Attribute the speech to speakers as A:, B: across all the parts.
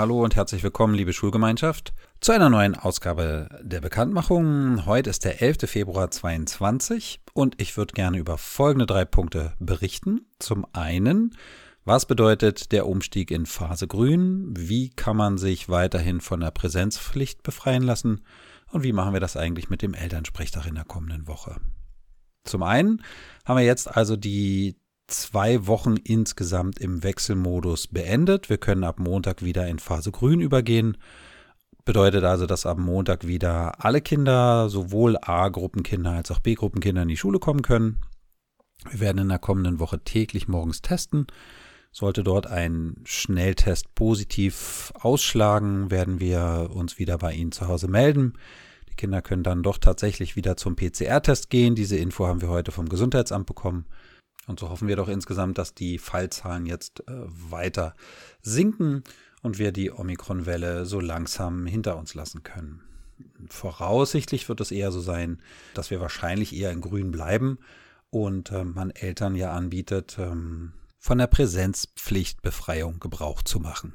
A: hallo und herzlich willkommen, liebe Schulgemeinschaft, zu einer neuen Ausgabe der Bekanntmachung. Heute ist der 11. Februar 2022 und ich würde gerne über folgende drei Punkte berichten. Zum einen, was bedeutet der Umstieg in Phase Grün? Wie kann man sich weiterhin von der Präsenzpflicht befreien lassen? Und wie machen wir das eigentlich mit dem Elternsprechtag in der kommenden Woche? Zum einen haben wir jetzt also die zwei Wochen insgesamt im Wechselmodus beendet. Wir können ab Montag wieder in Phase Grün übergehen. Bedeutet also, dass ab Montag wieder alle Kinder, sowohl A-Gruppenkinder als auch B-Gruppenkinder in die Schule kommen können. Wir werden in der kommenden Woche täglich morgens testen. Sollte dort ein Schnelltest positiv ausschlagen, werden wir uns wieder bei Ihnen zu Hause melden. Die Kinder können dann doch tatsächlich wieder zum PCR-Test gehen. Diese Info haben wir heute vom Gesundheitsamt bekommen. Und so hoffen wir doch insgesamt, dass die Fallzahlen jetzt äh, weiter sinken und wir die Omikron-Welle so langsam hinter uns lassen können. Voraussichtlich wird es eher so sein, dass wir wahrscheinlich eher in Grün bleiben und äh, man Eltern ja anbietet, ähm, von der Präsenzpflichtbefreiung Gebrauch zu machen.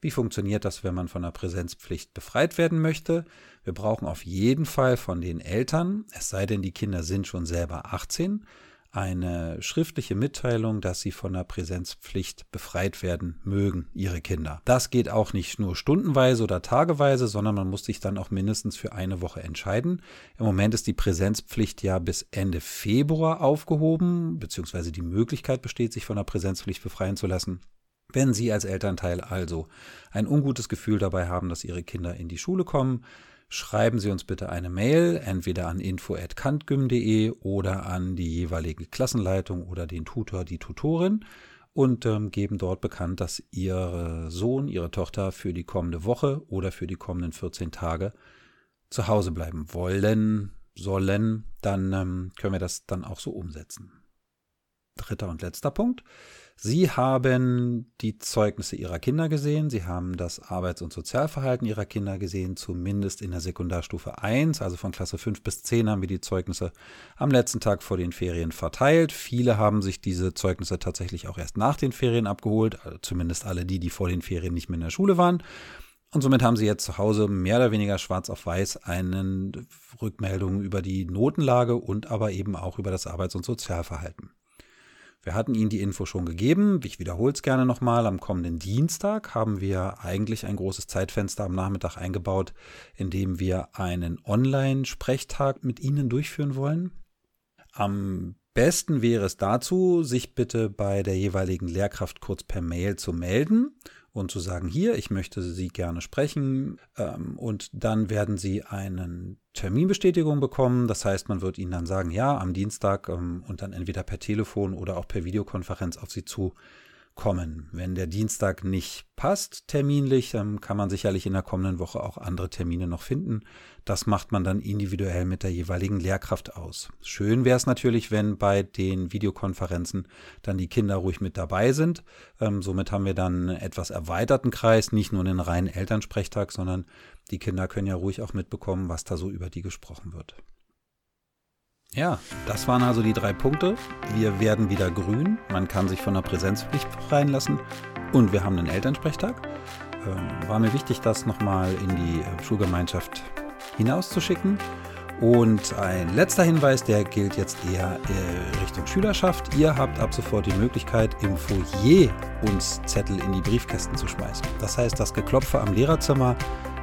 A: Wie funktioniert das, wenn man von der Präsenzpflicht befreit werden möchte? Wir brauchen auf jeden Fall von den Eltern, es sei denn, die Kinder sind schon selber 18, eine schriftliche Mitteilung, dass sie von der Präsenzpflicht befreit werden mögen, ihre Kinder. Das geht auch nicht nur stundenweise oder tageweise, sondern man muss sich dann auch mindestens für eine Woche entscheiden. Im Moment ist die Präsenzpflicht ja bis Ende Februar aufgehoben, beziehungsweise die Möglichkeit besteht, sich von der Präsenzpflicht befreien zu lassen. Wenn Sie als Elternteil also ein ungutes Gefühl dabei haben, dass Ihre Kinder in die Schule kommen, schreiben Sie uns bitte eine Mail, entweder an info.kantgym.de oder an die jeweilige Klassenleitung oder den Tutor, die Tutorin und ähm, geben dort bekannt, dass Ihr Sohn, Ihre Tochter für die kommende Woche oder für die kommenden 14 Tage zu Hause bleiben wollen, sollen, dann ähm, können wir das dann auch so umsetzen. Dritter und letzter Punkt. Sie haben die Zeugnisse Ihrer Kinder gesehen, Sie haben das Arbeits- und Sozialverhalten Ihrer Kinder gesehen, zumindest in der Sekundarstufe 1, also von Klasse 5 bis 10 haben wir die Zeugnisse am letzten Tag vor den Ferien verteilt. Viele haben sich diese Zeugnisse tatsächlich auch erst nach den Ferien abgeholt, also zumindest alle die, die vor den Ferien nicht mehr in der Schule waren. Und somit haben sie jetzt zu Hause mehr oder weniger schwarz auf weiß eine Rückmeldung über die Notenlage und aber eben auch über das Arbeits- und Sozialverhalten. Wir hatten Ihnen die Info schon gegeben. Ich wiederhole es gerne nochmal. Am kommenden Dienstag haben wir eigentlich ein großes Zeitfenster am Nachmittag eingebaut, in dem wir einen Online-Sprechtag mit Ihnen durchführen wollen. Am besten wäre es dazu, sich bitte bei der jeweiligen Lehrkraft kurz per Mail zu melden und zu sagen, hier, ich möchte Sie gerne sprechen. Ähm, und dann werden Sie eine Terminbestätigung bekommen. Das heißt, man wird Ihnen dann sagen, ja, am Dienstag ähm, und dann entweder per Telefon oder auch per Videokonferenz auf Sie zu kommen. Wenn der Dienstag nicht passt terminlich, dann kann man sicherlich in der kommenden Woche auch andere Termine noch finden. Das macht man dann individuell mit der jeweiligen Lehrkraft aus. Schön wäre es natürlich, wenn bei den Videokonferenzen dann die Kinder ruhig mit dabei sind. Ähm, somit haben wir dann einen etwas erweiterten Kreis, nicht nur einen reinen Elternsprechtag, sondern die Kinder können ja ruhig auch mitbekommen, was da so über die gesprochen wird. Ja, das waren also die drei Punkte. Wir werden wieder grün. Man kann sich von der Präsenzpflicht befreien lassen. Und wir haben einen Elternsprechtag. Ähm, war mir wichtig, das nochmal in die äh, Schulgemeinschaft hinauszuschicken. Und ein letzter Hinweis, der gilt jetzt eher äh, Richtung Schülerschaft. Ihr habt ab sofort die Möglichkeit, im Foyer uns Zettel in die Briefkästen zu schmeißen. Das heißt, das Geklopfe am Lehrerzimmer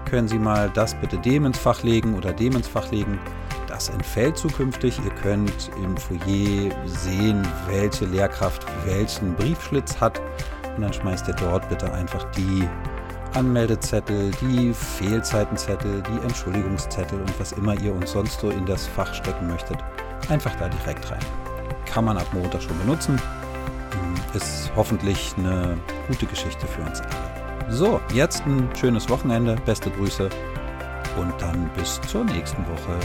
A: können Sie mal das bitte dem ins Fach legen oder dem ins Fach legen. Das entfällt zukünftig. Ihr könnt im Foyer sehen, welche Lehrkraft welchen Briefschlitz hat. Und dann schmeißt ihr dort bitte einfach die Anmeldezettel, die Fehlzeitenzettel, die Entschuldigungszettel und was immer ihr uns sonst so in das Fach stecken möchtet, einfach da direkt rein. Kann man ab Montag schon benutzen. Ist hoffentlich eine gute Geschichte für uns alle. So, jetzt ein schönes Wochenende, beste Grüße und dann bis zur nächsten Woche.